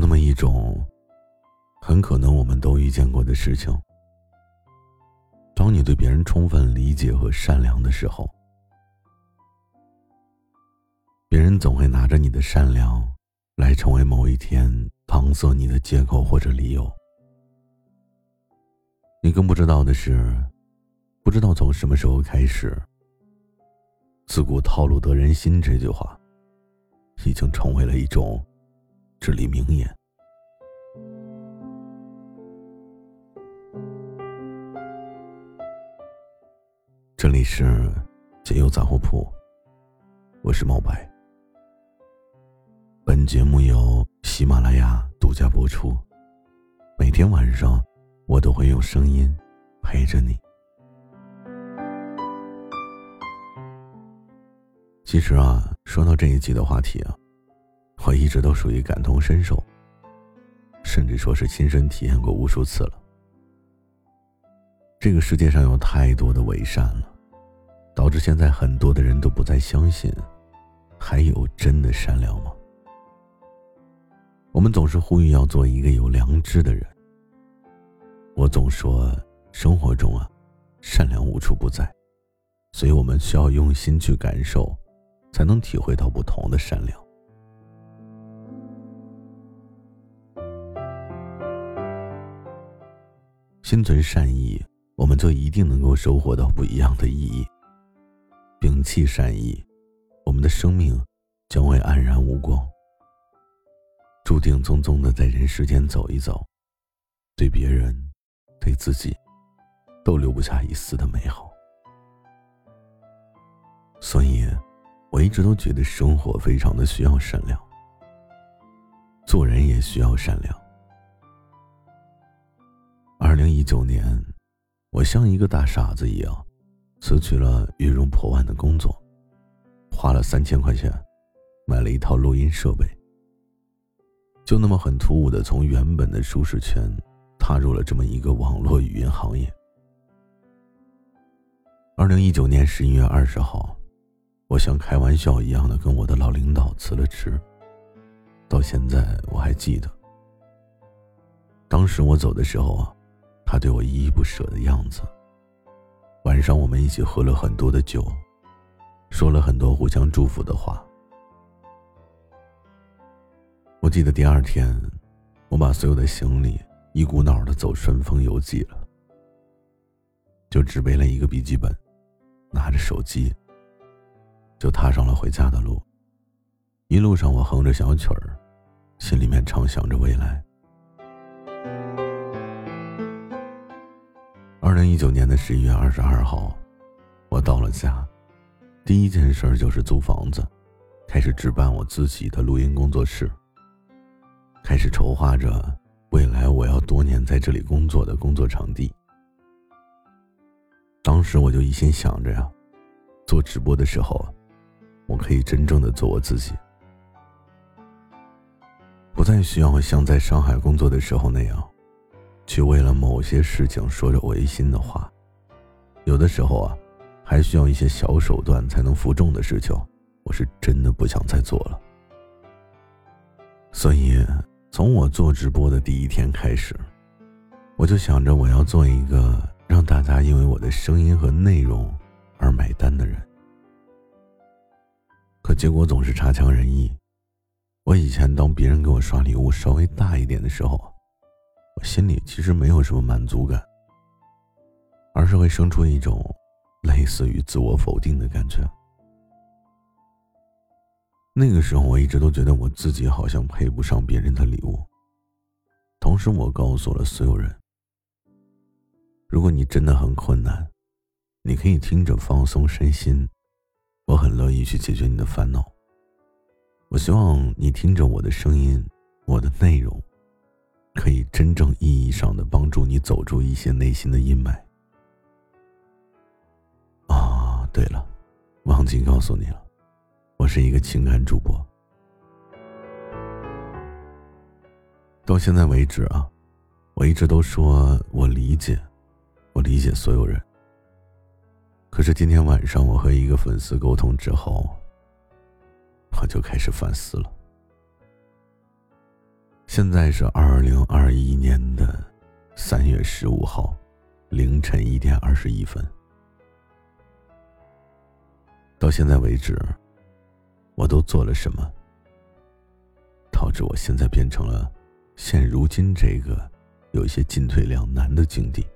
那么一种，很可能我们都遇见过的事情：当你对别人充分理解和善良的时候，别人总会拿着你的善良，来成为某一天搪塞你的借口或者理由。你更不知道的是，不知道从什么时候开始，“自古套路得人心”这句话，已经成为了一种。至理名言。这里是解忧杂货铺，我是毛白。本节目由喜马拉雅独家播出。每天晚上，我都会用声音陪着你。其实啊，说到这一集的话题啊。我一直都属于感同身受，甚至说是亲身体验过无数次了。这个世界上有太多的伪善了，导致现在很多的人都不再相信，还有真的善良吗？我们总是呼吁要做一个有良知的人。我总说，生活中啊，善良无处不在，所以我们需要用心去感受，才能体会到不同的善良。心存善意，我们就一定能够收获到不一样的意义。摒弃善意，我们的生命将会黯然无光，注定匆匆的在人世间走一走，对别人、对自己，都留不下一丝的美好。所以，我一直都觉得生活非常的需要善良，做人也需要善良。二零一九年，我像一个大傻子一样，辞去了月入破万的工作，花了三千块钱，买了一套录音设备。就那么很突兀的从原本的舒适圈，踏入了这么一个网络语音行业。二零一九年十一月二十号，我像开玩笑一样的跟我的老领导辞了职。到现在我还记得，当时我走的时候啊。他对我依依不舍的样子。晚上我们一起喝了很多的酒，说了很多互相祝福的话。我记得第二天，我把所有的行李一股脑的走顺丰邮寄了，就只背了一个笔记本，拿着手机，就踏上了回家的路。一路上我哼着小曲儿，心里面畅想着未来。二零一九年的十一月二十二号，我到了家，第一件事就是租房子，开始置办我自己的录音工作室，开始筹划着未来我要多年在这里工作的工作场地。当时我就一心想着呀，做直播的时候，我可以真正的做我自己，不再需要像在上海工作的时候那样。去为了某些事情说着违心的话，有的时候啊，还需要一些小手段才能服众的事情，我是真的不想再做了。所以，从我做直播的第一天开始，我就想着我要做一个让大家因为我的声音和内容而买单的人。可结果总是差强人意。我以前当别人给我刷礼物稍微大一点的时候。我心里其实没有什么满足感，而是会生出一种类似于自我否定的感觉。那个时候，我一直都觉得我自己好像配不上别人的礼物。同时，我告诉了所有人：如果你真的很困难，你可以听着放松身心，我很乐意去解决你的烦恼。我希望你听着我的声音，我的内容。可以真正意义上的帮助你走出一些内心的阴霾。啊，对了，忘记告诉你了，我是一个情感主播。到现在为止啊，我一直都说我理解，我理解所有人。可是今天晚上我和一个粉丝沟通之后，我就开始反思了。现在是二零二一年的三月十五号凌晨一点二十一分。到现在为止，我都做了什么，导致我现在变成了现如今这个有一些进退两难的境地？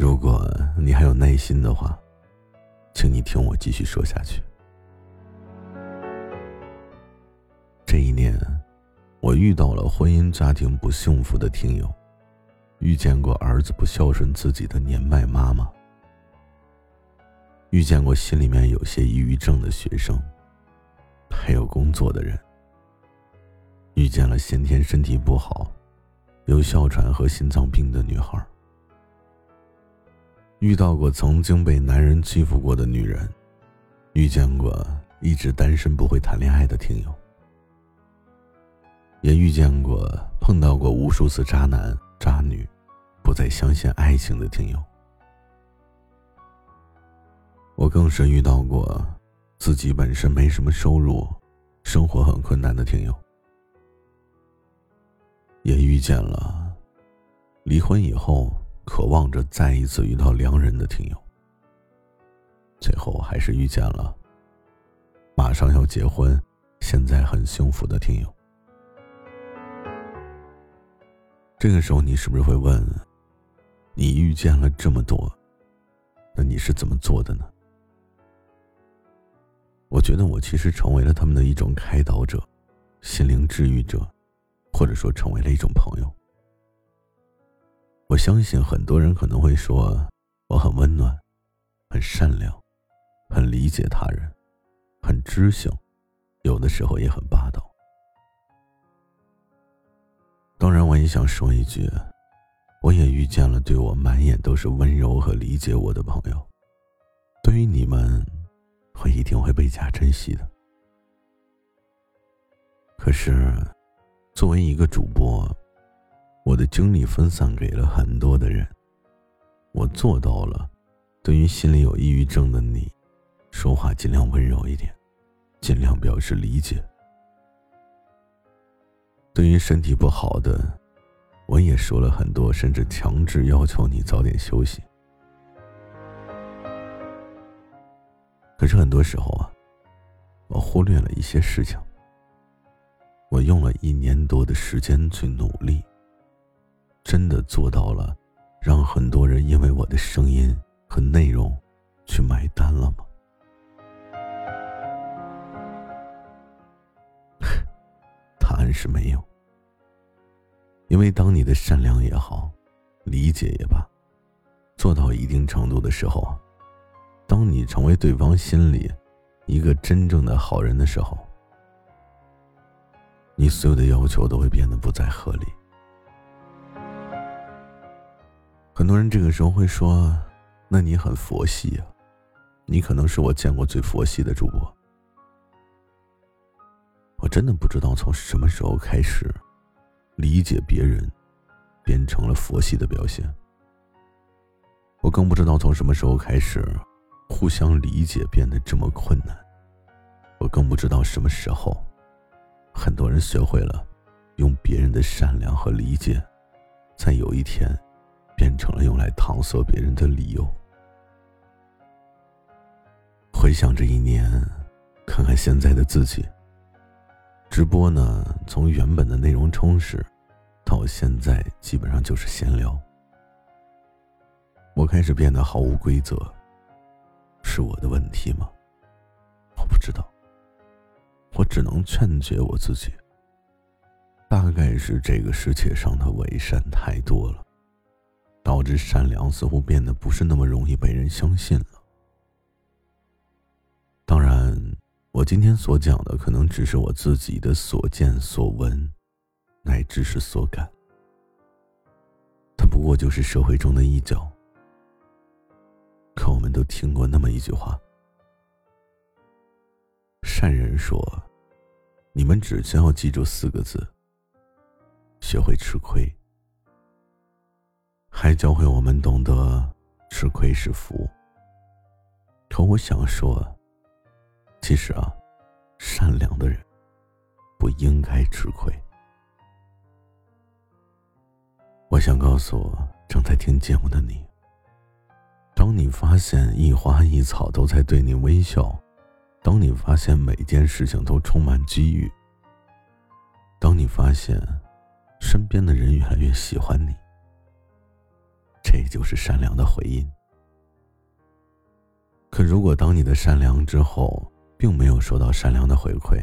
如果你还有耐心的话，请你听我继续说下去。这一年，我遇到了婚姻家庭不幸福的听友，遇见过儿子不孝顺自己的年迈妈妈，遇见过心里面有些抑郁症的学生，还有工作的人，遇见了先天身体不好、有哮喘和心脏病的女孩，遇到过曾经被男人欺负过的女人，遇见过一直单身不会谈恋爱的听友。也遇见过、碰到过无数次渣男渣女，不再相信爱情的听友。我更是遇到过自己本身没什么收入、生活很困难的听友。也遇见了离婚以后渴望着再一次遇到良人的听友。最后还是遇见了马上要结婚、现在很幸福的听友。这个时候，你是不是会问：你遇见了这么多，那你是怎么做的呢？我觉得我其实成为了他们的一种开导者、心灵治愈者，或者说成为了一种朋友。我相信很多人可能会说，我很温暖，很善良，很理解他人，很知性，有的时候也很霸当然，我也想说一句，我也遇见了对我满眼都是温柔和理解我的朋友。对于你们，我一定会倍加珍惜的。可是，作为一个主播，我的精力分散给了很多的人，我做到了，对于心里有抑郁症的你，说话尽量温柔一点，尽量表示理解。对于身体不好的，我也说了很多，甚至强制要求你早点休息。可是很多时候啊，我忽略了一些事情。我用了一年多的时间去努力，真的做到了，让很多人因为我的声音和内容去买单了吗？是没有。因为当你的善良也好，理解也罢，做到一定程度的时候，当你成为对方心里一个真正的好人的时候，你所有的要求都会变得不再合理。很多人这个时候会说：“那你很佛系啊，你可能是我见过最佛系的主播。”我真的不知道从什么时候开始。理解别人，变成了佛系的表现。我更不知道从什么时候开始，互相理解变得这么困难。我更不知道什么时候，很多人学会了用别人的善良和理解，在有一天，变成了用来搪塞别人的理由。回想这一年，看看现在的自己。直播呢，从原本的内容充实，到现在基本上就是闲聊。我开始变得毫无规则，是我的问题吗？我不知道。我只能劝解我自己。大概是这个世界上的伪善太多了，导致善良似乎变得不是那么容易被人相信了。我今天所讲的可能只是我自己的所见所闻，乃至是所感，它不过就是社会中的一角。可我们都听过那么一句话：善人说，你们只需要记住四个字，学会吃亏，还教会我们懂得吃亏是福。可我想说。其实啊，善良的人不应该吃亏。我想告诉正在听节目的你：当你发现一花一草都在对你微笑，当你发现每件事情都充满机遇，当你发现身边的人越来越喜欢你，这就是善良的回应。可如果当你的善良之后，并没有收到善良的回馈，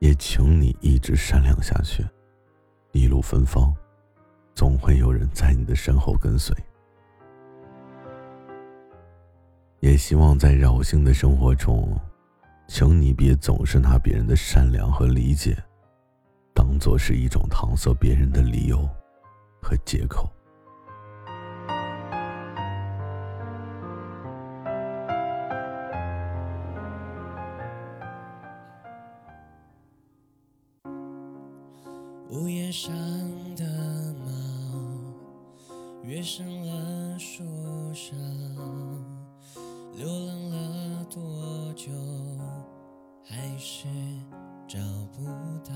也请你一直善良下去。一路芬芳，总会有人在你的身后跟随。也希望在扰性的生活中，请你别总是拿别人的善良和理解，当做是一种搪塞别人的理由和借口。是找不到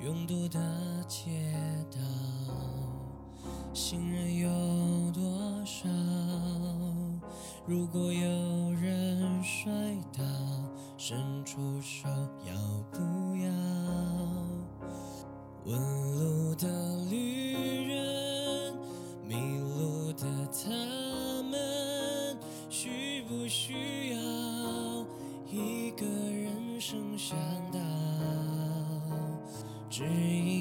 拥堵的街道，行人有多少？如果有人摔倒，伸出手要不要？问。想到只一